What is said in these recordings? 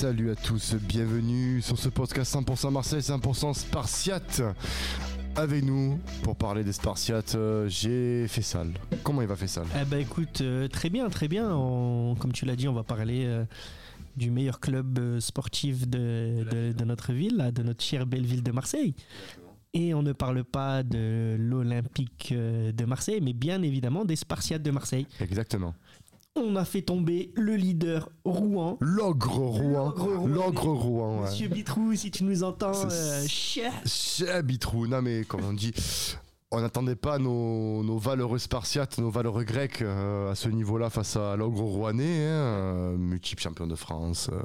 Salut à tous, bienvenue sur ce podcast 100% Marseille, 100% Spartiate. Avec nous, pour parler des Spartiates, euh, j'ai Fessal. Comment il va Fessal Eh ben écoute, euh, très bien, très bien. On- comme tu l'as dit, on va parler euh, du meilleur club sportif de, de- de notre ville, là, de notre chère belle ville de Marseille. Et on ne parle pas de l'Olympique de Marseille, mais bien évidemment des Spartiates de Marseille. Exactement. On a fait tomber le leader Rouen. L'ogre Rouen. L'ogre Rouen. Ouais. Monsieur Bitrou, si tu nous entends, euh, cher. Chez Bitrou, non mais comme on dit, on n'attendait pas nos, nos valeureux Spartiates, nos valeureux Grecs euh, à ce niveau-là face à l'ogre rouennais, hein, euh, multiple champion de France. euh,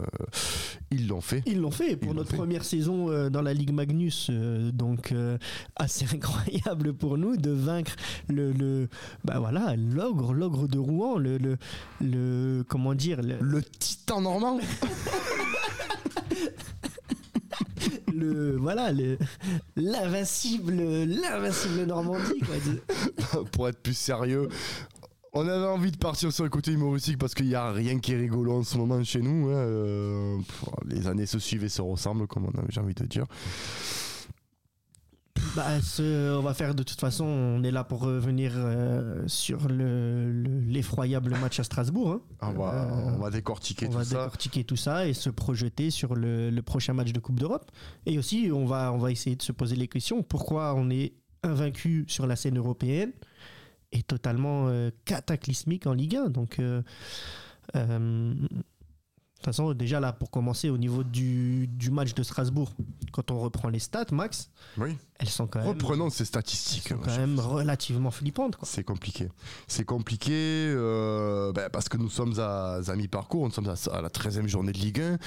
ils l'ont fait. Ils l'ont fait pour Ils notre fait. première saison dans la Ligue Magnus, donc assez incroyable pour nous de vaincre le, le bah voilà l'ogre, l'ogre de Rouen, le, le, le- comment dire, le, Le titan normand le- voilà le l'invincible, l'invincible Normandie quoi. pour être plus sérieux. On avait envie de partir sur le côté humoristique parce qu'il n'y a rien qui est rigolo en ce moment chez nous. hein, euh, les années se suivent et se ressemblent, comme on avait envie de dire. Bah, ce- on va faire de toute façon, on est là pour revenir euh, sur le- le- l'effroyable match à Strasbourg. hein. On va, Euh, on va décortiquer on tout va ça. décortiquer tout ça et se projeter sur le, le prochain match de Coupe d'Europe. Et aussi, on va, on va essayer de se poser les questions. Pourquoi on est invaincu sur la scène européenne et totalement euh, cataclysmique en Ligue 1 Donc, euh, toute façon, déjà là, pour commencer, au niveau du, du match de Strasbourg, quand on reprend les stats, Max, Oui. elles sont quand même, Reprenons ces elles statistiques. sont quand même relativement flippantes. C'est compliqué. C'est compliqué euh, ben, parce que nous sommes à, à mi-parcours, nous sommes à, à la 13e journée de Ligue 1.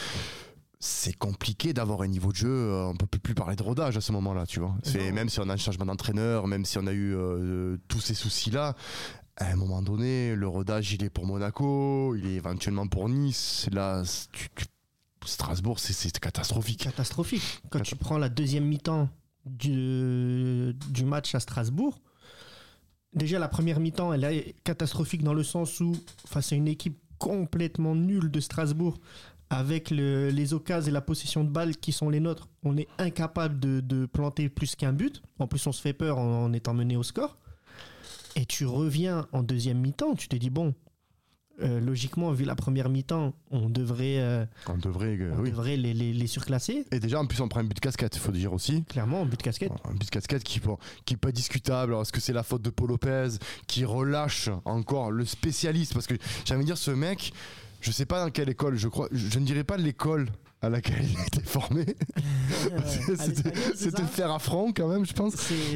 C'est compliqué d'avoir un niveau de jeu, euh, on peut plus parler de rodage à ce moment-là, tu vois. C'est même si on a un changement d'entraîneur, même si on a eu euh, tous ces soucis-là, à un moment donné, le rodage il est pour Monaco, il est éventuellement pour Nice. Là, Strasbourg, c'est- catastrophique. catastrophique. Quand tu prends la deuxième mi-temps du, match à Strasbourg, déjà la première mi-temps, elle est catastrophique dans le sens où, face à une équipe complètement nulle de Strasbourg, avec le- les occasions et la possession de balles qui sont les nôtres, on est incapable de, de planter plus qu'un but. En plus, on se fait peur en, en étant mené au score. Et tu reviens en deuxième mi-temps, tu te dis, bon, euh, logiquement, vu la première mi-temps, on devrait, euh, On devrait, euh, on oui. devrait les, les- les surclasser. Et déjà, en plus, on prend un but de casquette, il faut dire aussi. Clairement, en but de casquette. Un but de casquette qui, peut être discutable. Alors, Est-ce que c'est la faute de Paul Lopez qui relâche encore le spécialiste? Parce que j'ai envie de dire, ce mec, je sais pas dans quelle école, je crois, je ne dirais pas l'école à laquelle il a été formé. C'était c'était faire affront quand même, je pense.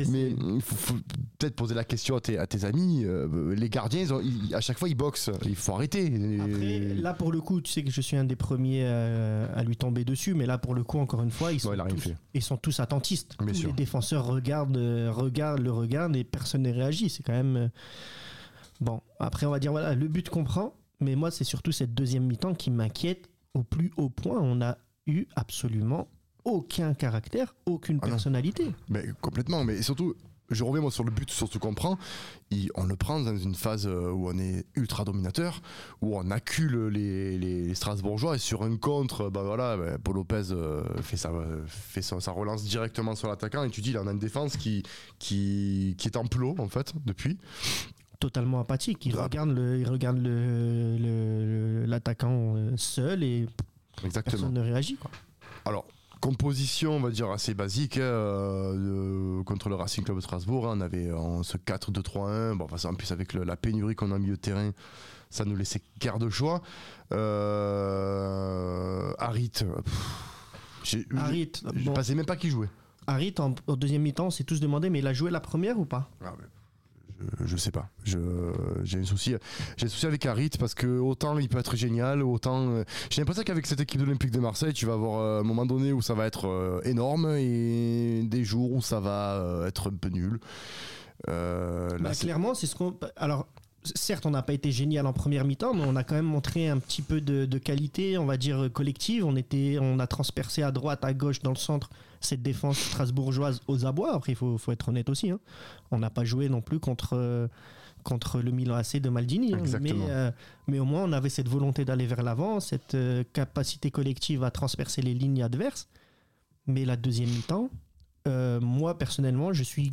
Mais il faut, faut peut-être poser la question à tes, à tes amis. euh, les gardiens, ils ont- ils- à chaque fois, ils boxent. Il faut arrêter. Après, là pour le coup, tu sais que je suis un des premiers euh, à lui tomber dessus, mais là pour le coup, encore une fois, ils sont, tous, fait. ils sont tous attentistes. Bien Tous sûr. les défenseurs regardent, euh, regardent, le regardent et personne ne réagit. C'est quand même. euh, Bon, après, on va dire, voilà, le but qu'on prend, mais moi, c'est surtout cette deuxième mi-temps qui m'inquiète au plus haut point. On a eu absolument aucun caractère, aucune Ah personnalité. Mais complètement, mais surtout, je reviens moi sur le but, surtout qu'on prend. Il- on le prend dans une phase euh, où on est ultra dominateur, où on accule les, les- les Strasbourgeois et sur un contre, bah voilà, bah, Paul Lopez euh, fait, sa, fait sa, sa relance directement sur l'attaquant et tu dis, là on a une défense qui, qui, qui est en plot en fait depuis. Totalement apathique. Il Ah. regarde le, il regarde le- l'attaquant euh, seul et Exactement. personne ne réagit. Quoi. Alors, composition, on va dire, assez basique hein, euh, contre le Racing Club de Strasbourg. hein, on avait en ce 4-2-3-1. Bon, enfin, en plus, avec le- la pénurie qu'on a mis au terrain, ça nous laissait guère de choix. Euh, Harit, j'ai- Harit, je bon, pensais même pas qui jouait. Harit, en, en deuxième mi-temps, on s'est tous demandé, mais il a joué la première ou pas? Je, je sais pas. Je- J'ai un souci. J'ai un souci avec Harit parce que autant il peut être génial, autant. euh, J'ai l'impression qu'avec cette équipe de l'Olympique de Marseille, tu vas avoir euh, un moment donné où ça va être euh, énorme et des jours où ça va euh, être un peu nul. Euh, là, Bah, Clairement, c'est ce qu'on. Alors, certes, on n'a pas été génial en première mi-temps, mais on a quand même montré un petit peu de, de qualité, on va dire collective. On était, on a transpercé à droite, à gauche, dans le centre cette défense strasbourgeoise aux abois. Après, il faut, faut être honnête aussi. hein. On n'a pas joué non plus contre euh, contre le Milan AC de Maldini. hein. Mais, euh, mais au moins, on avait cette volonté d'aller vers l'avant, cette euh, capacité collective à transpercer les lignes adverses. Mais la deuxième mi-temps, euh, moi, personnellement, je suis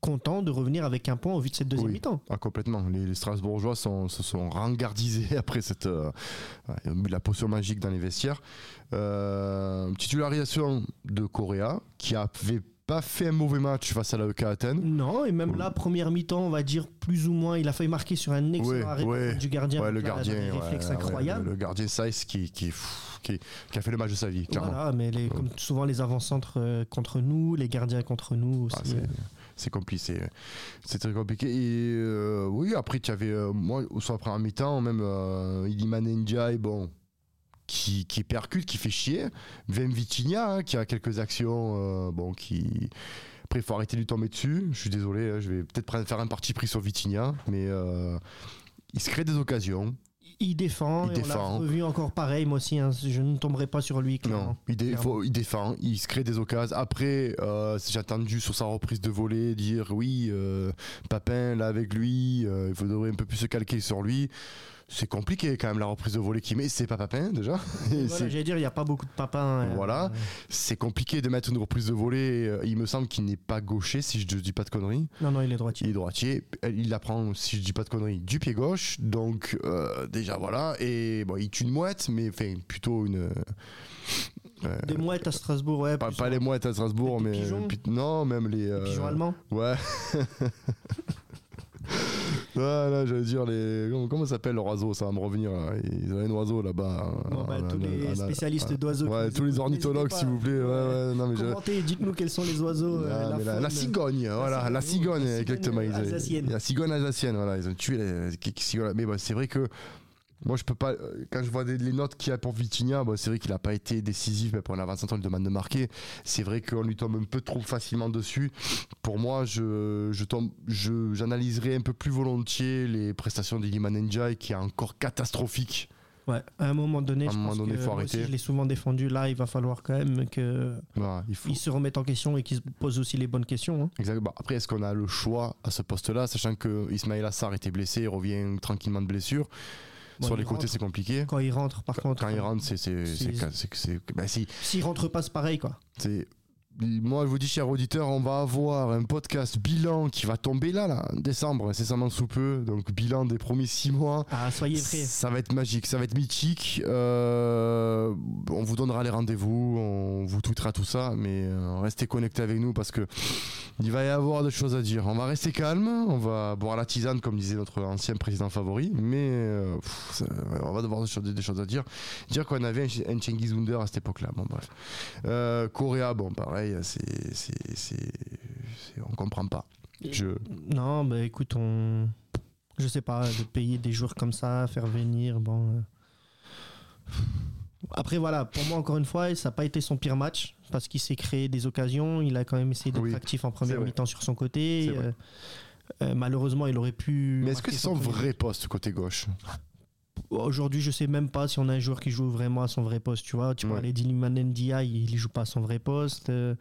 content de revenir avec un point au vu de cette deuxième Oui. mi-temps. Ah, complètement. Les, les Strasbourgeois sont, se sont rengardisés après cette, euh, la potion magique dans les vestiaires. Euh, titularisation de Correa, qui avait pas fait un mauvais match face à la EK Athènes. Non, et même là, première mi-temps, on va dire plus ou moins, il a failli marquer sur un excellent Ouais, arrêt du gardien. Ouais, le gardien, ouais, le, le gardien Saïs qui, qui, qui, qui a fait le match de sa vie, clairement. Voilà, mais les- comme souvent les avant-centres euh, contre nous, les gardiens contre nous aussi. Ah, c'est- compliqué, c'est- très compliqué. Et euh, oui, après, tu avais, euh, moi, sur la première mi-temps, même euh, Iliman Ndiaye, bon, qui, qui percute, qui fait chier. Vem Vitinha, hein, qui a quelques actions, euh, bon, qui. Après, il faut arrêter de lui tomber dessus. Je suis désolé, hein, je vais peut-être faire un parti pris sur Vitinha, mais euh, il se crée des occasions. Il défend, Il et défend. on revu encore pareil, moi aussi, hein, je ne tomberai pas sur lui. Non, clairement. il, dé- Clairement. faut- il défend, il se crée des occasions. Après, euh, j'ai entendu sur sa reprise de volée dire oui, euh, Papin là avec lui, euh, il faudrait un peu plus se calquer sur lui. C'est compliqué quand même la reprise de volée qu'il met. C'est pas Papin déjà. Voilà, J'allais dire, il n'y a pas beaucoup de papins. euh, Voilà. c'est compliqué de mettre une reprise de volée. Euh, Il me semble qu'il n'est pas gaucher, si je ne dis pas de conneries. non, non, il est Il droitier. est droitier. Il la prend, si je dis pas de conneries, du pied gauche. Donc, euh, déjà, voilà. Et bon, il tue une mouette, mais enfin, plutôt une. euh, Des mouettes à Strasbourg, ouais. pas, les mouettes à Strasbourg, mais. pigeons non, même les. euh, pigeons allemands. Ouais. Ah, là, j'allais dire les. Comment, s'appelle leur oiseau Ça va me revenir. là. Ils ont un oiseau là-bas. Bon, bah, tous les spécialistes d'oiseaux. Ouais, tous les ornithologues, s'il vous plaît. Ouais, ouais, non, mais je- Commentez, dites-nous quels sont les oiseaux. euh, Ah, la la, la cigogne, voilà, la cigogne, cigogne, la cigogne exactement. alsacienne. La cigogne alsacienne, voilà, ils ont tué cigogne. Mais bon, c'est vrai que moi, je peux pas. euh, Quand je vois des- les notes qu'il y a pour Vitinha, bon, c'est vrai qu'il a pas été décisif, mais pour l'avant centre, on lui demande de marquer. C'est vrai qu'on lui tombe un peu trop facilement dessus. Pour moi, je, je tombe, je, j'analyserai un peu plus volontiers les prestations d'Iliman Ndiaye, qui est encore catastrophique. Ouais, à un moment donné, À un je moment pense donné, que faut aussi, arrêter. je l'ai souvent défendu. Là, il va falloir quand même il faut. se remette en question et qu'il se pose aussi les bonnes questions. hein. Exactement. Après, est-ce qu'on a le choix à ce poste-là, sachant que Ismail Assar était blessé, il revient tranquillement de blessure? Bon, Sur les côtés, c'est compliqué. Quand il rentre, par contre. Quand il rentre, c'est si, S'il rentre pas, c'est pareil, quoi. c'est- moi, je vous dis, cher auditeur, on va avoir un podcast bilan qui va tomber là, là, en décembre, incessamment sous peu. Donc, bilan des premiers six mois. Ah, soyez prêts. Ça va être magique, ça va être mythique. Euh, on vous donnera les rendez-vous, on vous tweetera tout ça, mais euh, restez connectés avec nous parce que il va y avoir des choses à dire. On va rester calme, on va boire la tisane comme disait notre ancien président favori, mais euh, pff, ça- on va devoir des des choses à dire. Dire qu'on avait un, un Under à cette époque-là. Bon bref. Corée, bon pareil, c'est, c'est, c'est, c'est- on comprend pas. Je, Non, bah écoute, on. Je sais pas, de payer des joueurs comme ça, faire venir, bon. euh. Après, voilà, pour moi, encore une fois, ça n'a pas été son pire match parce qu'il s'est créé des occasions. Il a quand même essayé d'être Oui, actif en première mi-temps sur son côté. Euh, euh, malheureusement, il aurait pu. mais est-ce que c'est son vrai poste côté gauche? Aujourd'hui, je sais même pas si on a un joueur qui joue vraiment à son vrai poste. Tu vois, tu Ouais. parlais d'Iliman Ndiaye, il joue pas à son vrai poste. Euh,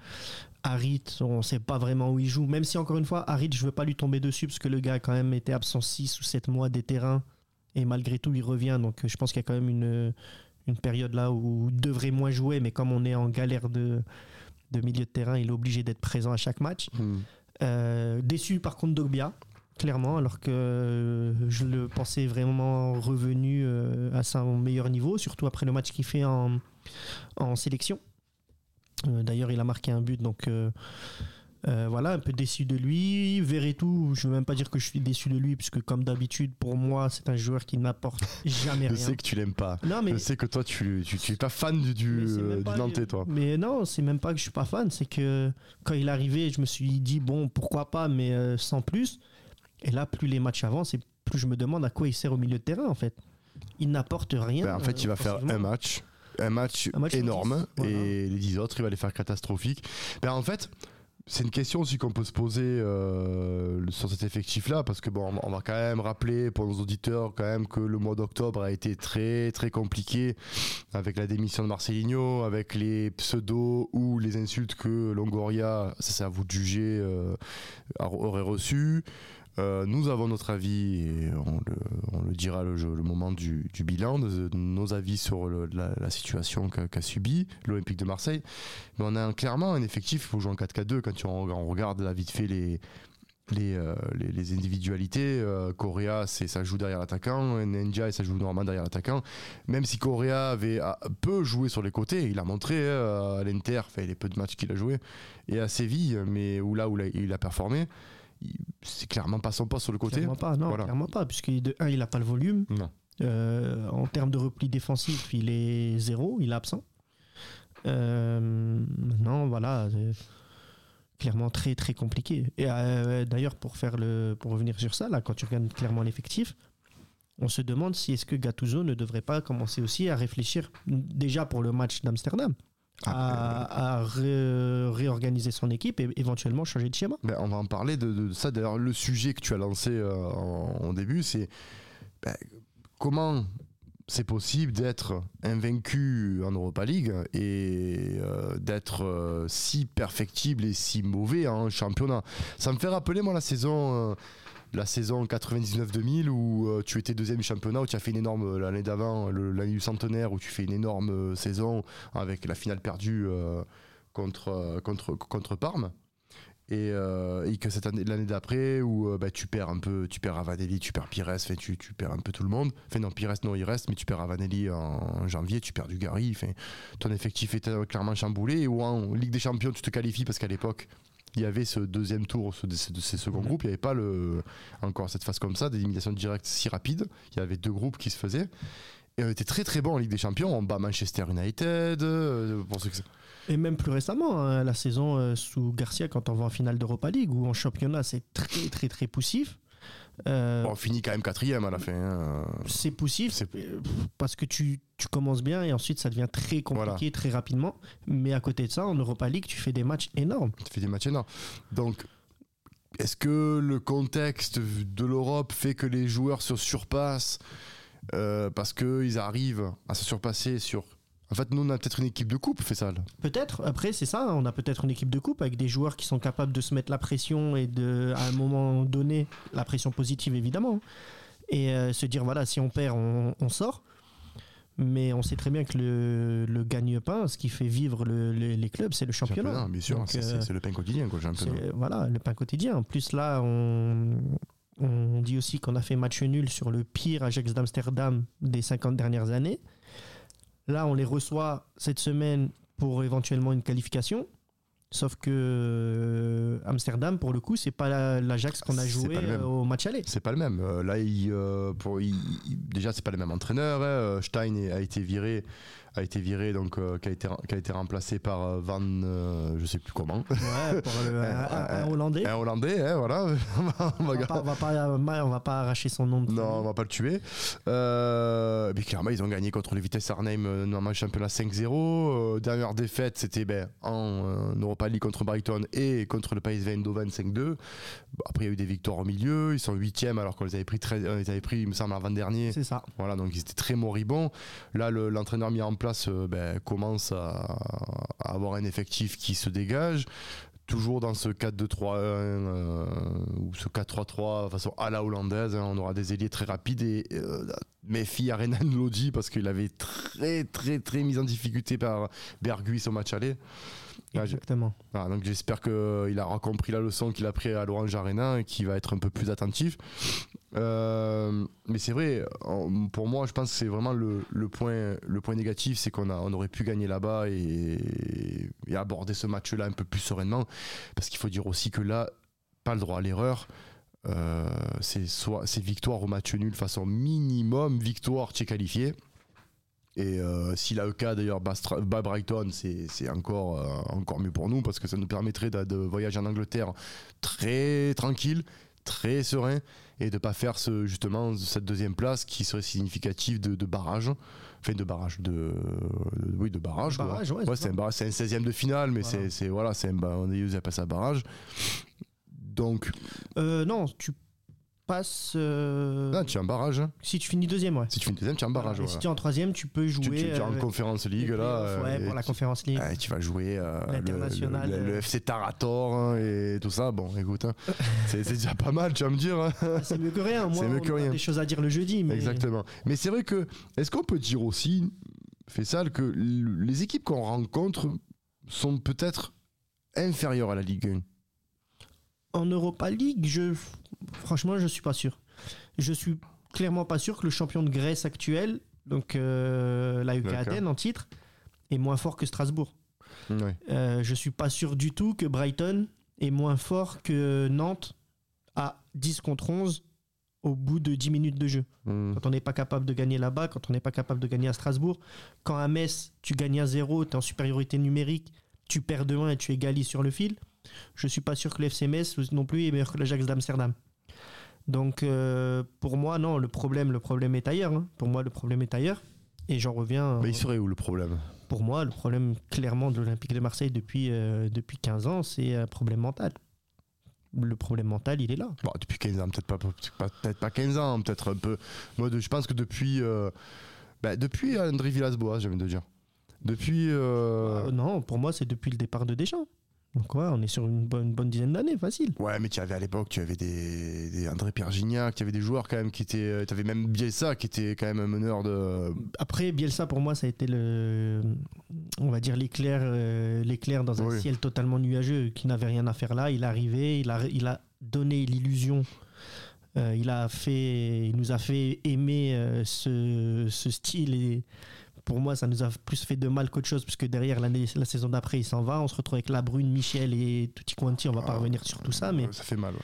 Harit, on sait pas vraiment où il joue. Même si, encore une fois, Harit, je veux pas lui tomber dessus parce que le gars a quand même été absent 6 ou 7 mois des terrains. Et malgré tout, il revient. Donc, euh, je pense qu'il y a quand même une, une période là où il devrait moins jouer. Mais comme on est en galère de, de milieu de terrain, il est obligé d'être présent à chaque match. Hmm. Euh, déçu par contre d'Ogbia, clairement, alors que euh, je le pensais vraiment revenu euh, à son meilleur niveau, surtout après le match qu'il fait en, en sélection. Euh, D'ailleurs, il a marqué un but, donc euh, euh, voilà, un peu déçu de lui. Verretou, je ne veux même pas dire que je suis déçu de lui, puisque comme d'habitude, pour moi, c'est un joueur qui n'apporte jamais Je rien. sais que tu l'aimes pas. Non, mais Je sais que toi, tu, tu, tu es pas fan du, du, euh, pas- Nantais, toi. Mais non, c'est même pas que je suis pas fan, c'est que quand il est arrivé, je me suis dit bon, pourquoi pas, mais sans plus. Et là, plus les matchs avancent, et plus je me demande à quoi il sert au milieu de terrain en fait. Il n'apporte rien. Ben, en fait, il va faire un match, un match, Un match sur énorme, 10, voilà. et les 10 autres, il va les faire catastrophiques. Ben, en fait, c'est une question aussi qu'on peut se poser euh, sur cet effectif-là, parce que bon, on va quand même rappeler pour nos auditeurs quand même que le mois d'octobre a été très très compliqué avec la démission de Marcelinho, avec les pseudos ou les insultes que Longoria, ça c'est à vous de juger, euh, aurait reçu. Euh, nous avons notre avis et on le, dira le, moment du, bilan, de, nos avis sur la, situation qu'a qu subi l'Olympique de Marseille. Mais on a clairement un effectif, il faut jouer en 4-4-2 quand on, regarde là vite fait euh, les, individualités. Euh, Correa, ça joue derrière l'attaquant. Nenja, ça joue normalement derrière l'attaquant. Même si Correa avait peu joué sur les côtés, il a montré euh, à l'Inter, fait les peu de matchs qu'il a joué, et à Séville, mais où là où il a performé. C'est clairement pas son poste sur le côté. Clairement pas, non, voilà. clairement pas, puisque de un, il a pas le volume. Euh, en termes de repli défensif, il est zéro, il est absent. Euh, non, voilà clairement très très compliqué. Et euh, d'ailleurs, pour faire le, pour revenir sur ça, là, quand tu regardes clairement l'effectif, on se demande si est-ce que Gattuso ne devrait pas commencer aussi à réfléchir déjà pour le match d'Amsterdam. À, à ré, réorganiser son équipe et éventuellement changer de schéma. Ben, on va en parler de, de ça. D'ailleurs, le sujet que tu as lancé euh, en, en, début, c'est ben, comment c'est possible d'être invaincu en Europa League et euh, d'être euh, si perfectible et si mauvais en championnat? Ça me fait rappeler moi la saison euh, la saison 99-2000 où euh, tu étais deuxième du championnat où tu as fait une énorme l'année d'avant l'année du centenaire où tu fais une énorme saison avec la finale perdue contre contre contre Parme. Et, euh, que cette année l'année d'après où euh, bah, tu perds un peu tu perds Avanelli tu perds Pires fait, tu, tu perds un peu tout le monde. Enfin non Pires non il reste mais tu perds Avanelli en, janvier tu perds du Gary enfin, ton effectif était clairement chamboulé. Ou en Ligue des Champions tu te qualifies parce qu'à l'époque il y avait ce deuxième tour, ce, ce, ces seconds groupes, il n'y avait pas le, encore cette phase comme ça, d'élimination directe si rapide. Il y avait deux groupes qui se faisaient. Et on était très très bon en Ligue des Champions. On bat Manchester United. Euh, pour ceux que et même plus récemment, hein, la saison euh, sous Garcia, quand on va en finale d'Europa League, où en championnat c'est très très très poussif. Euh, on finit quand même quatrième à la fin. Hein. C'est poussif parce que tu, tu, commences bien et ensuite ça devient très compliqué voilà. très rapidement. Mais à côté de ça, en Europa League, tu fais des matchs énormes. Tu fais des matchs énormes. Donc, est-ce que le contexte de l'Europe fait que les joueurs se surpassent euh, parce qu'ils arrivent à se surpasser sur en fait, nous, on a peut-être une équipe de coupe, fait ça. Peut-être. Après, c'est ça. On a peut-être une équipe de coupe avec des joueurs qui sont capables de se mettre la pression et de, à un moment donné, la pression positive, évidemment. Et euh, se dire, voilà, si on perd, on, on, sort. Mais on sait très bien que le, le gagne-pain, ce qui fait vivre le, le, les clubs, c'est le championnat. championnat bien sûr, c'est euh, le pain quotidien, quoi, le Voilà, le pain quotidien. En plus, là, on, on dit aussi qu'on a fait match nul sur le pire Ajax d'Amsterdam des 50 dernières années. Là, on les reçoit cette semaine pour éventuellement une qualification. Sauf que euh, Amsterdam, pour le coup, c'est pas l'Ajax qu'on a joué euh, au match aller. C'est pas le même. Euh, là, il, euh, pour, il, déjà, c'est pas le même entraîneur. Hein. Stein a été viré a été viré, donc euh, qui, a été, qui a été remplacé par euh, Van, euh, je sais plus comment. Ouais, pour le, un, un, un, Hollandais. Un Hollandais, hein, voilà. on, va pas, on, va pas, on va pas arracher son nom. Non, on va pas le tuer. Euh, mais clairement, ils ont gagné contre les Vitesse Arnhem dans le championnat 5-0. dernière défaite, c'était ben, en Europa League contre Brighton et contre le Pays Eindhoven 5-2. Après, il y a eu des victoires au milieu. Ils sont 8 alors qu'on les avait pris, très, les avait pris, il me semble, avant-dernier. C'est ça. Voilà, donc ils étaient très moribonds. Là, l'entraîneur le, mis en place euh, ben, commence à, avoir un effectif qui se dégage. Toujours dans ce 4-2-3-1 euh, ou ce 4-3-3 de façon à la hollandaise, hein, on aura des ailiers très rapides et euh, Arena nous l'a dit parce qu'il avait très très très mis en difficulté par Berguis au match aller. Exactement. Ah, donc j'espère qu'il aura compris la leçon qu'il a pris à l'Orange Arena et qu'il va être un peu plus attentif. Euh, mais c'est vrai, pour moi, je pense que c'est vraiment le, le, point, le point négatif, c'est qu'on on aurait pu gagner là-bas et, et, aborder ce match-là un peu plus sereinement. Parce qu'il faut dire aussi que là, pas le droit à l'erreur. Euh, c'est victoire au match nul façon minimum victoire tu es qualifié et euh, si l'AEK d'ailleurs bat, bat Brighton, c'est encore, euh, encore mieux pour nous parce que ça nous permettrait de, de, voyager en Angleterre très tranquille, très serein et de pas faire ce, justement cette deuxième place qui serait significative de, de barrage. Enfin, de barrage, de, de oui, de barrage. barrage ouais, ouais c'est un, un 16e de finale, mais voilà. c'est voilà, c'est un, on appelle ça barrage. Donc. Euh, non, tu passes. euh, Ah, tu es en barrage. si tu finis deuxième, ouais. Si tu finis deuxième, tu es en barrage. Si tu es en troisième, tu peux jouer. Tu, tu- tu es en euh, conférence league là. playoffs, ouais, euh, pour la conférence league. Ouais, tu vas jouer euh, le- euh. FC Tarator hein, et tout ça. Bon, écoute, hein, c'est déjà pas mal, tu vas me dire. hein. Ah, C'est mieux que rien. Moi, C'est mieux on que a rien. des choses à dire le jeudi. Mais... Exactement. Mais c'est vrai que, est-ce qu'on peut dire aussi, Fessal, que les équipes qu'on rencontre sont peut-être inférieures à la Ligue 1 En Europa League, je... franchement, je suis pas sûr. Je suis clairement pas sûr que le champion de Grèce actuel, donc euh, la UK. Athènes en titre, est moins fort que Strasbourg. Ouais. Euh, je suis pas sûr du tout que Brighton est moins fort que Nantes à 10 contre 11 au bout de 10 minutes de jeu. Hmm. Quand on n'est pas capable de gagner là-bas, quand on n'est pas capable de gagner à Strasbourg, quand à Metz, tu gagnes à 0, tu es en supériorité numérique, tu perds de 1 et tu égalises sur le fil, je suis pas sûr que l'FC Metz non plus est meilleur que l'Ajax d'Amsterdam. Donc euh, pour moi, non, le problème, le problème est ailleurs. hein. Pour moi, le problème est ailleurs. Et j'en reviens. Mais il serait où le problème? Pour moi, le problème clairement de l'Olympique de Marseille depuis, euh, depuis 15 ans, c'est un problème mental. Le problème mental, il est là. Bon, Depuis 15 ans, peut-être pas, peut-être pas 15 ans, peut-être un peu. Moi, je pense que depuis, euh, bah, depuis André Villas-Boas, j'ai envie de dire. Depuis. euh, Euh, non, pour moi, c'est depuis le départ de Deschamps. Donc ouais, on est sur une bonne, bonne dizaine d'années, facile. Ouais, mais tu avais à l'époque, tu avais des, des André Pierre Gignac, tu avais des joueurs quand même qui étaient. Tu avais même Bielsa qui était quand même un meneur de. Après, Bielsa, pour moi, ça a été le, on va dire l'éclair, euh, l'éclair dans un Oui. ciel totalement nuageux qui n'avait rien à faire là. Il est arrivé, il a, il a donné l'illusion. Euh, il a fait, il nous a fait aimer euh, ce, ce style et pour moi, ça nous a plus fait de mal qu'autre chose, puisque derrière l'année, la saison d'après, il s'en va. On se retrouve avec La Brune, Michel et Tutti Quanti. On va pas Ah, revenir sur tout ça, mais Ça fait mal. ouais.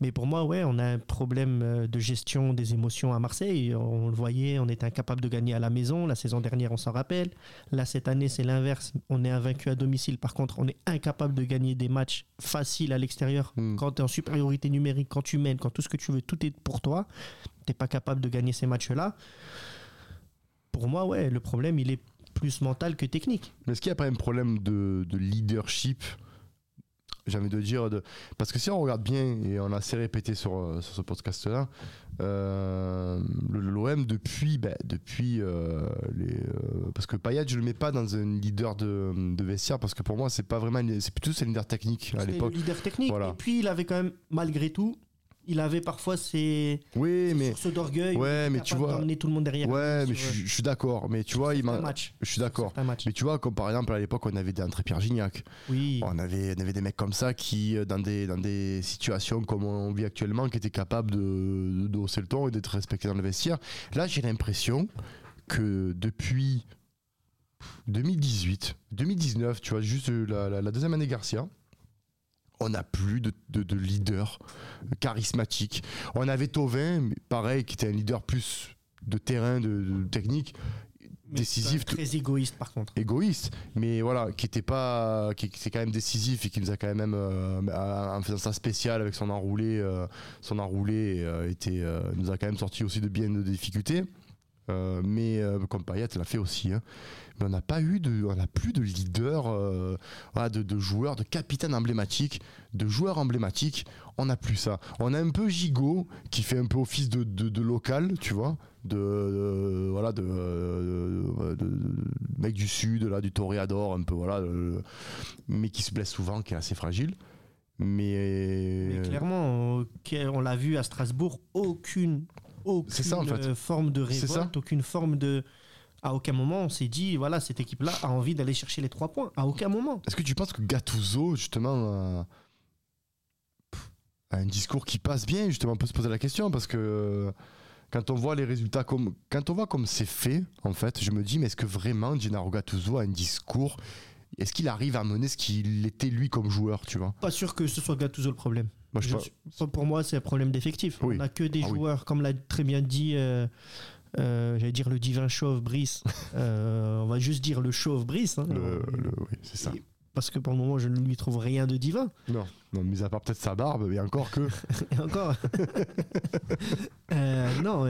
Mais pour moi, ouais, on a un problème euh, de gestion des émotions à Marseille. On le voyait, on était incapable de gagner à la maison. La saison dernière, on s'en rappelle. Là, cette année, c'est l'inverse. On est invaincu à domicile. Par contre, on est incapable de gagner des matchs faciles à l'extérieur. Hmm. Quand tu es en supériorité numérique, quand tu mènes, quand tout ce que tu veux, tout est pour toi. Tu pas capable de gagner ces matchs-là. Pour moi, ouais, le problème, il est plus mental que technique. Mais est-ce qu'il n'y a pas un problème de, de leadership J'ai envie de dire. De... Parce que si on regarde bien, et on a assez répété sur, euh, sur ce podcast-là, euh, le- l'OM depuis. bah, depuis euh, les, euh, parce que Payet, je ne le mets pas dans un leader de, de vestiaire, parce que pour moi, c'est pas vraiment. C'est plutôt un leader technique à l'époque. leader technique. Voilà. Et puis, il avait quand même, malgré tout, il avait parfois ses, Oui, ses mais. sources d'orgueil. Ouais, mais tu vois- tout le monde derrière. Ouais, mais sur, je, je suis d'accord. Mais tu vois, il m'a. Je suis d'accord. Mais tu vois, comme par exemple à l'époque, on avait des André Pierre Gignac. Oui. On avait, on avait des mecs comme ça qui, euh, dans des, dans des situations comme on vit actuellement, qui étaient capables de, de hausser le ton et d'être respectés dans le vestiaire. Là, j'ai l'impression que depuis 2018, 2019, tu vois, juste la, la- la deuxième année Garcia, on n'a plus de, de, de leader charismatique. On avait Tovin, pareil, qui était un leader plus de terrain, de, de technique, Mais décisif, Très égoïste, par contre. égoïste, mais voilà, qui était pas, qui, qui était quand même décisif et qui nous a quand même, euh, en faisant ça spécial avec son enroulé, euh, son enroulé euh, était, euh, nous a quand même sorti aussi de bien de difficultés. Euh, mais euh, comme Payet l'a fait aussi. hein. Mais on n'a pas eu on n'a plus de leader, euh, de, de joueurs, de capitaine emblématique, de joueurs emblématiques. On n'a plus ça. On a un peu Gigot qui fait un peu office de, de, local, tu vois, de, voilà, de, mec du sud, là, du toréador, un peu voilà, mais qui se blesse souvent, qui est assez fragile. Mais, Mais clairement, on l'a vu à Strasbourg, aucune, aucune ça, en fait. euh, forme de révolte, aucune forme de. À aucun moment, on s'est dit, voilà, cette équipe-là a envie d'aller chercher les trois points. À aucun moment. Est-ce que tu penses que Gattuso, justement, a, a un discours qui passe bien Justement, on peut se poser la question parce que euh, quand on voit les résultats, comme, quand on voit comme c'est fait, en fait, je me dis, mais est-ce que vraiment Gennaro Gattuso a un discours Est-ce qu'il arrive à mener ce qu'il était lui comme joueur, tu vois? Pas sûr que ce soit Gattuso le problème. Moi, je suis- pour moi, c'est un problème d'effectif. Oui. On n'a que des Ah oui. joueurs, comme l'a très bien dit, euh, euh, j'allais dire le divin chauve Brice. Euh, on va juste dire le chauve Brice. hein. Le- le- oui, c'est ça. Parce que pour le moment, je ne lui trouve rien de divin. Non, non, mis à part peut-être sa barbe, mais encore que. Et encore. Euh, non,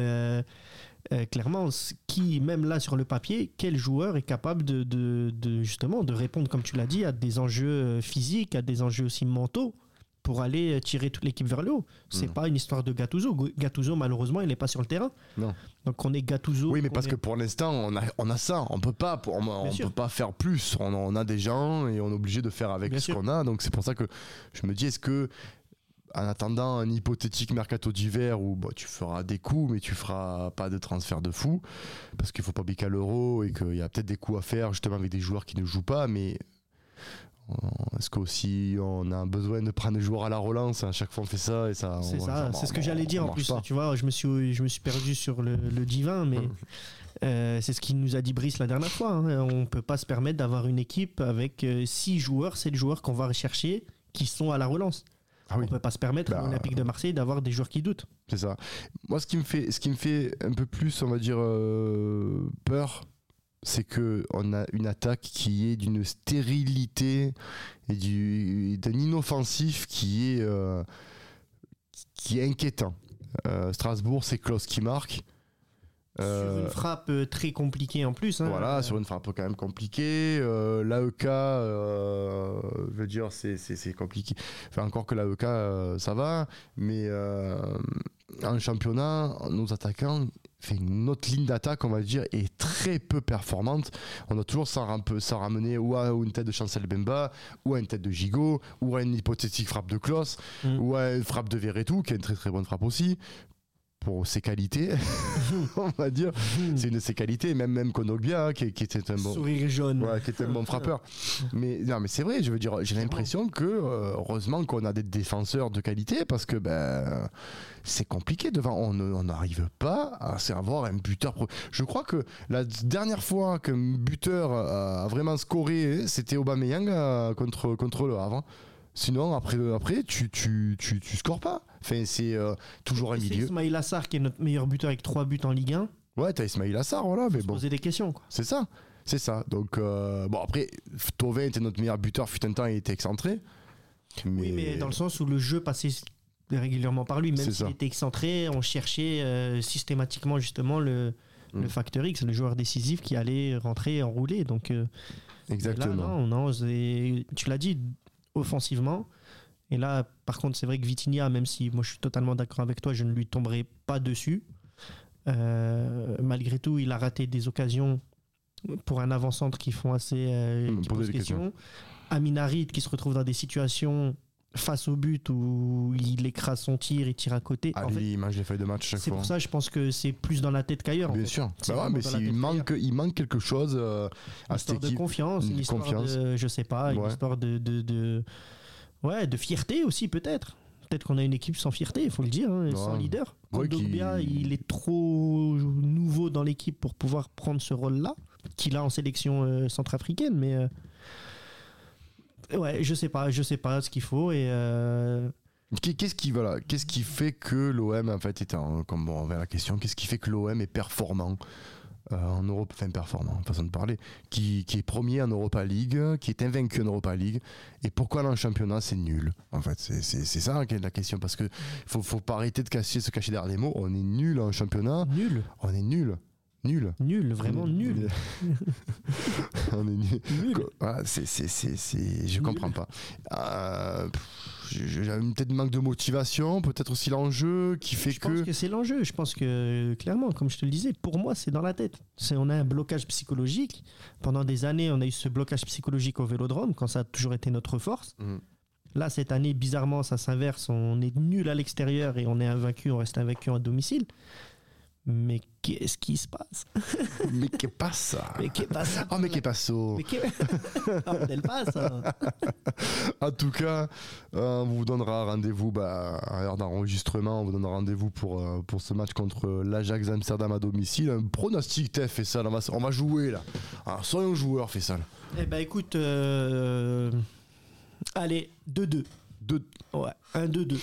euh, euh, clairement, qui, même là sur le papier, quel joueur est capable de, de- de, justement de répondre, comme tu l'as dit, à des enjeux euh, physiques, à des enjeux aussi mentaux pour aller tirer toute l'équipe vers le haut? C'est Mm. pas une histoire de Gattuso. Gattuso, malheureusement, il n'est pas sur le terrain. Non. Donc on est Gattuso. Oui, mais parce est- que pour l'instant, on a, on a ça. On peut pas, on, peut pas faire plus. On, on a des gens et on est obligé de faire avec Bien ce qu'on a. Donc c'est pour ça que je me dis, est-ce que en attendant un hypothétique mercato d'hiver où bah, tu feras des coups, mais tu feras pas de transfert de fou, parce qu'il faut pas qu'à l'euro et qu'il y a peut-être des coups à faire justement avec des joueurs qui ne jouent pas, mais euh, est-ce qu'aussi on a besoin de prendre des joueurs à la relance? À chaque fois on fait ça et ça. C'est ça, c'est ce que j'allais dire en plus. pas. Tu vois, je me suis, je me suis perdu sur le, le divin, mais euh, c'est ce qu'il nous a dit Brice la dernière fois. hein. On peut pas se permettre d'avoir une équipe avec 6 joueurs, 7 joueurs qu'on va rechercher qui sont à la relance. Ah oui. On peut pas se permettre à Bah, l'Olympique de Marseille d'avoir des joueurs qui doutent. C'est ça. Moi, ce qui me fait, ce qui me fait un peu plus, on va dire, euh, peur, c'est que on a une attaque qui est d'une stérilité et du- d'un inoffensif qui est, euh, qui est inquiétant. Euh, Strasbourg, c'est Klaus qui marque. Sur Euh, une frappe euh, très compliquée en plus. hein. voilà, sur une frappe quand même compliquée. Euh, L'AEK, euh, je veux dire, c'est- compliqué. Enfin, encore que l'AEK, euh, ça va. Mais euh, en championnat, nos attaquants, notre ligne d'attaque, on va dire, est très peu performante. On doit toujours s'en ramener ou à une tête de Chancel Bemba, ou à une tête de Gigot, ou à une hypothétique frappe de Klaus, Mm. ou à une frappe de Verretou, qui a une très très bonne frappe aussi. Pour ses qualités, on va dire. C'est une de ses qualités, même, même Konogbia, hein, qui, qui était un bon. Sourire jaune. Ouais, qui était un bon frappeur. Mais non, mais c'est vrai, je veux dire, j'ai l'impression que euh, heureusement qu'on a des défenseurs de qualité parce que ben c'est compliqué devant. On n'arrive pas à avoir un buteur. Je crois que la dernière fois qu'un buteur a vraiment scoré, c'était Aubameyang euh, contre contre le Havre. Sinon, après, après tu, tu, tu, tu scores pas. Enfin, c'est euh, toujours un C'est milieu. Ismail Assar qui est notre meilleur buteur avec 3 buts en Ligue 1. Ouais, t'as Ismail Assar, voilà, mais Se bon. poser des questions. Quoi. C'est ça, c'est ça. Donc, euh, bon, après, Tovin était notre meilleur buteur, fut un temps, il était excentré. Mais... Oui, mais dans le sens où le jeu passait régulièrement par lui, même C'est s'il était excentré, on cherchait euh, systématiquement justement le, Mm. le facteur X, le joueur décisif qui allait rentrer et enrouler. Donc Exactement. là, non, non, c'est- tu l'as dit, offensivement. Et là, par contre, c'est vrai que Vitinha, même si moi je suis totalement d'accord avec toi, je ne lui tomberai pas dessus. Euh, malgré tout, il a raté des occasions pour un avant-centre qui font assez euh, Mm, qui posent des question. Amin Harit qui se retrouve dans des situations face au but où il écrase son tir, il tire à côté. Ah, En fait, lui, il mange les feuilles de match chaque c'est fois. pour ça, je pense que c'est plus dans la tête qu'ailleurs. en Bien fait. sûr. C'est Bah ouais, mais manque, il manque quelque chose euh, à cette histoire de équipe. confiance, une, histoire confiance. de, je sais pas, une histoire de, de, de- ouais, de fierté aussi peut-être. Peut-être qu'on a une équipe sans fierté, il faut le dire, hein, sans leader. Ouais, Kondogbia, qui- il est trop nouveau dans l'équipe pour pouvoir prendre ce rôle-là, qu'il a en sélection euh, centrafricaine, mais euh, ouais, je sais pas, je sais pas ce qu'il faut et euh, Qu'est- Qu'est-ce qui, voilà, qu'est-ce qui fait que l'OM, en fait, est en, comme bon, on à la question, qu'est-ce qui fait que l'OM est performant euh, en Europe, enfin performant, façon de parler, qui, qui est premier en Europa League, qui est invaincu en Europa League, et pourquoi dans le championnat c'est nul En fait, c'est ça qui est la question, parce que faut, faut pas arrêter de cacher, se cacher derrière les mots. On est nul en championnat, nul, on est nul, nul. nul, vraiment nul. on est nul. Voilà, c'est, c'est, c'est, c'est- je Nul. comprends pas. Euh, j'ai peut-être manque de motivation, peut-être aussi l'enjeu qui fait Je pense que. que c'est l'enjeu. Je pense que, clairement, comme je te le disais, pour moi, c'est dans la tête. C'est, on a un blocage psychologique. Pendant des années, on a eu ce blocage psychologique au vélodrome, quand ça a toujours été notre force. Mm. Là, cette année, bizarrement, ça s'inverse. On est nul à l'extérieur et on est invaincu, on reste invaincu à domicile. Mais qu'est-ce qui se passe? Mais qu'est pas ça Mais qu'est pas ça Oh, mais qu'est pas ça Mais qu'est Ah, modèle pas ça? En tout cas, euh, on vous donnera rendez-vous bah, à l'heure d'enregistrement. On vous donnera rendez-vous pour, euh, pour ce match contre l'Ajax Amsterdam à domicile. Un pronostic, Tef, fait ça. On va, on va jouer là. Alors, soyons joueurs, fait ça. Eh ben, écoute, euh, allez, 2-2. Deux- Ouais, 1-2-2.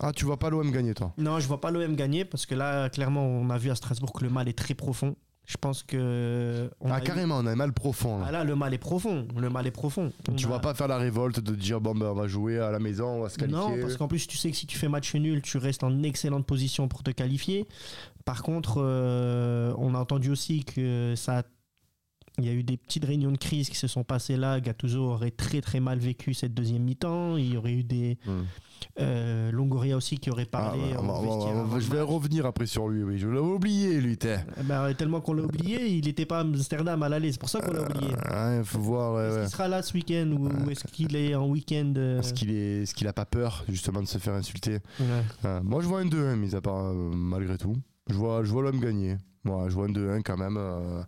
Ah, tu vois pas l'OM gagner, toi? Non, je vois pas l'OM gagner parce que là, clairement, on a vu à Strasbourg que le mal est très profond. Je pense que. on Ah, a eu- carrément, on a un mal profond. là. Ah là, le mal est profond. Le mal est profond. On Tu a- vas pas faire la révolte de dire bon ben on va jouer à la maison, on va se qualifier. Non, parce qu'en plus, tu sais que si tu fais match nul, tu restes en excellente position pour te qualifier. Par contre, euh, on a entendu aussi que ça. Il y a eu des petites réunions de crise qui se sont passées là. Gattuso aurait très très mal vécu cette deuxième mi-temps. Il y aurait eu des Hmm. euh, Longoria aussi qui aurait parlé. Ah, en bah, bah, bah, je vais revenir après sur lui, oui. Je l'avais oublié, lui. Eh ben, tellement qu'on l'a oublié, il n'était pas à Amsterdam à l'aller. C'est pour ça qu'on l'a oublié. Il faut voir. ouais, Est-ce ouais. qu'il sera là ce week-end ou est-ce qu'il est en week-end euh, Est-ce qu'il est, est-ce qu'il a pas peur justement de se faire insulter? Euh, Moi, je vois un 2-1, mis à part euh, malgré tout. Je vois, je vois l'homme gagner. Moi, je vois un 2-1 quand même, euh,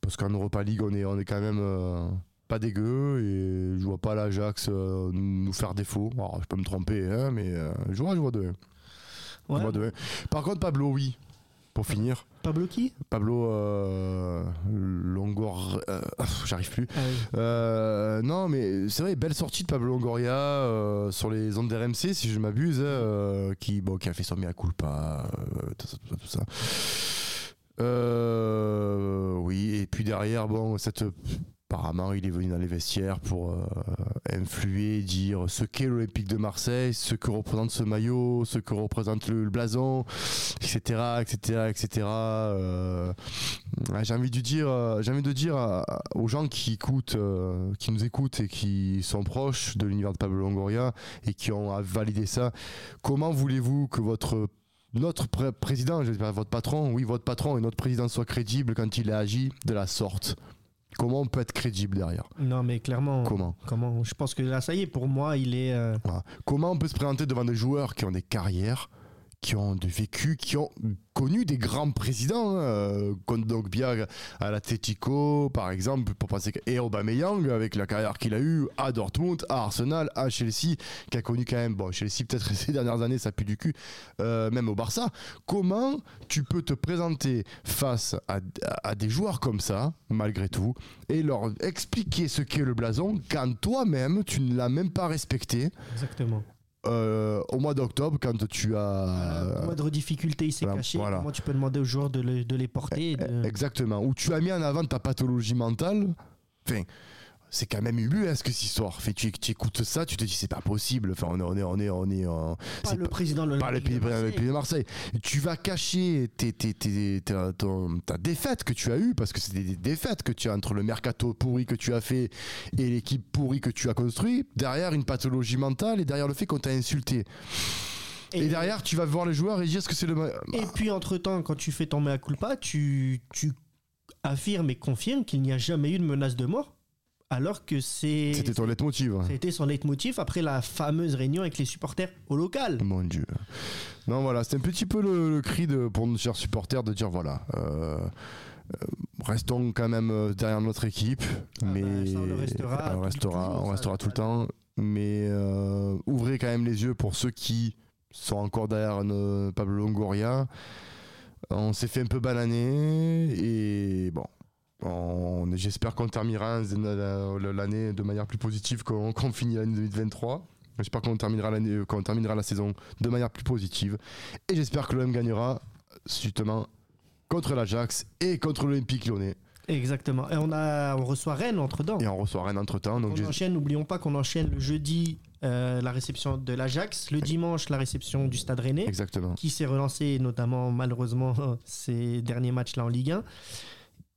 parce qu'en Europa League, on est, on est quand même euh, pas dégueu et je vois pas l'Ajax euh, nous faire défaut. Alors, je peux me tromper, hein, mais euh, je vois, je vois 2-1. Je Ouais. vois 2-1. Par contre, Pablo, oui. Pour finir, Pablo qui? Pablo euh, Longor, euh, j'arrive plus. Ah oui. Euh, non, mais c'est vrai, belle sortie de Pablo Longoria sur les ondes d'RMC, si je m'abuse, hein, qui, bon, qui a fait son mea culpa, tout ça, tout ça, tout ça. Euh, oui, et puis derrière, bon, cette. Apparemment, il est venu dans les vestiaires pour euh, influer, dire ce qu'est l'Olympique de Marseille, ce que représente ce maillot, ce que représente le, blason, etc., etc., etc. J'ai envie de dire, euh, j'ai envie de dire aux gens qui écoutent, qui nous écoutent et qui sont proches de l'univers de Pablo Longoria et qui ont à validé ça. Comment voulez-vous que votre notre pré- président, je dis pas votre patron, oui votre patron et notre président soit crédible quand il a agi de la sorte Comment on peut être crédible derrière? Non, mais clairement. Comment? Comment? Je pense que là, ça y est, pour moi, il est. euh, Voilà. Comment on peut se présenter devant des joueurs qui ont des carrières, qui ont vécu, qui ont connu des grands présidents, hein, euh, Kondogbia à l'Atletico, par exemple, pour penser que et Aubameyang avec la carrière qu'il a eue à Dortmund, à Arsenal, à Chelsea, qui a connu quand même, bon, Chelsea peut-être ces dernières années, ça pue du cul, euh, même au Barça. Comment tu peux te présenter face à des joueurs comme ça, malgré tout, et leur expliquer ce qu'est le blason quand toi-même tu ne l'as même pas respecté? Exactement. Euh, au mois d'octobre quand tu as moindre difficulté, il s'est voilà, caché. voilà. Comment tu peux demander aux joueurs de, le- de les porter et de- exactement où tu as mis en avant ta pathologie mentale enfin c'est quand même ubuesque cette histoire. Fait tu, tu écoutes ça tu te dis c'est pas possible. Enfin on est on est on est on est en- Pas le président de pas le pays de le Marseille. pays de Marseille. Tu vas cacher tes, tes- tes- ta, ton- ta défaite que tu as eue parce que c'est des défaites que tu as entre le mercato pourri que tu as fait et l'équipe pourrie que tu as construit derrière une pathologie mentale et derrière le fait qu'on t'a insulté. Et, derrière tu vas voir les joueurs et dire ce que c'est le Et puis, entre-temps, quand tu fais ton mea culpa, tu, tu affirmes et confirmes qu'il n'y a jamais eu de menace de mort, alors que c'est. C'était ton leitmotiv. hein. C'était son leitmotiv après la fameuse réunion avec les supporters au local. Mon Dieu. Non, voilà, c'était un petit peu le, le cri de, pour nos chers supporters de dire voilà, euh, euh, restons quand même euh, derrière notre équipe, Ah mais ben, ça, on le restera on restera, toujours, on ça, restera ça, tout le temps, mais euh, ouvrez quand même les yeux pour ceux qui sont encore derrière Pablo Longoria. On s'est fait un peu bananer et bon. J'espère qu'on terminera l'année de manière plus positive qu'on finit l'année 2023. J'espère qu'on terminera, l'année- qu'on terminera la saison de manière plus positive. Et j'espère que l'OM gagnera justement contre l'Ajax et contre l'Olympique lyonnais. Exactement. Et on, a, on reçoit Rennes entre-temps. Et on reçoit Rennes entre temps. Donc On enchaîne, n'oublions pas qu'on enchaîne le jeudi euh, la réception de l'Ajax, le dimanche la réception du Stade Rennais, Exactement. qui s'est relancé notamment malheureusement ces derniers matchs-là en Ligue 1.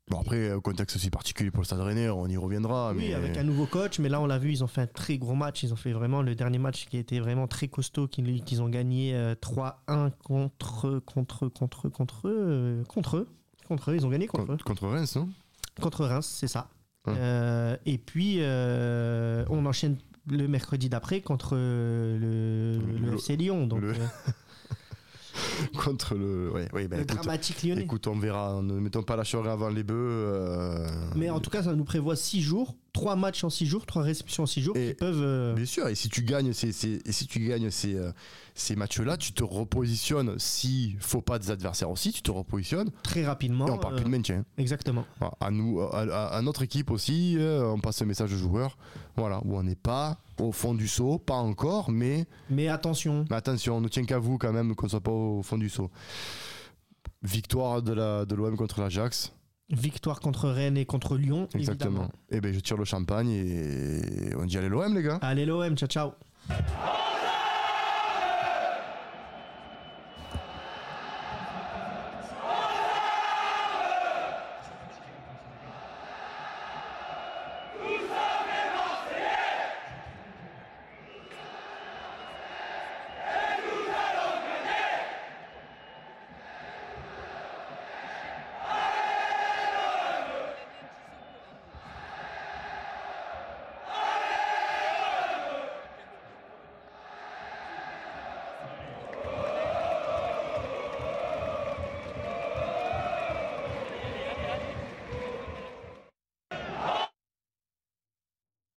Bon, après, euh, contexte aussi particulier pour le Stade Rennais, on y reviendra. Oui, mais... avec un nouveau coach, mais là on l'a vu, ils ont fait un très gros match. Ils ont fait vraiment le dernier match qui a été vraiment très costaud, qu'ils ont gagné euh, 3-1 contre, contre, contre, contre eux. euh, contre eux. Contre eux, ils ont gagné contre eux. Contre, Reims, non? Contre Reims, c'est ça. Ouais. Euh, et puis, euh, on enchaîne le mercredi d'après contre euh, le, le Le- FC Lyon. Donc, le- euh, Contre le. Ouais, ouais, ben, le écoute, dramatique lyonnais. écoute, on verra. Ne mettons pas la charrue avant les bœufs. euh, Mais en tout cas, ça nous prévoit 6 jours, 3 matchs en 6 jours, 3 réceptions en 6 jours Et- qui peuvent. euh, Bien sûr, et si tu gagnes ces, ces- et si tu gagnes ces, euh, ces matchs-là, tu te repositionnes. S'il faut pas des adversaires aussi, tu te repositionnes. très rapidement. et on parle euh, plus de maintien. Exactement. Voilà, À nous, à, à- à notre équipe aussi, euh, on passe un message aux joueurs. Voilà, où on n'est pas au fond du saut, pas encore, mais, Mais attention, mais attention, on ne tient qu'à vous quand même qu'on soit pas au fond du saut. Victoire de la de l'OM contre l'Ajax, victoire contre Rennes et contre Lyon. exactement. Évidemment. Et ben je tire le champagne et on dit allez l'OM les gars. Allez l'OM, ciao ciao.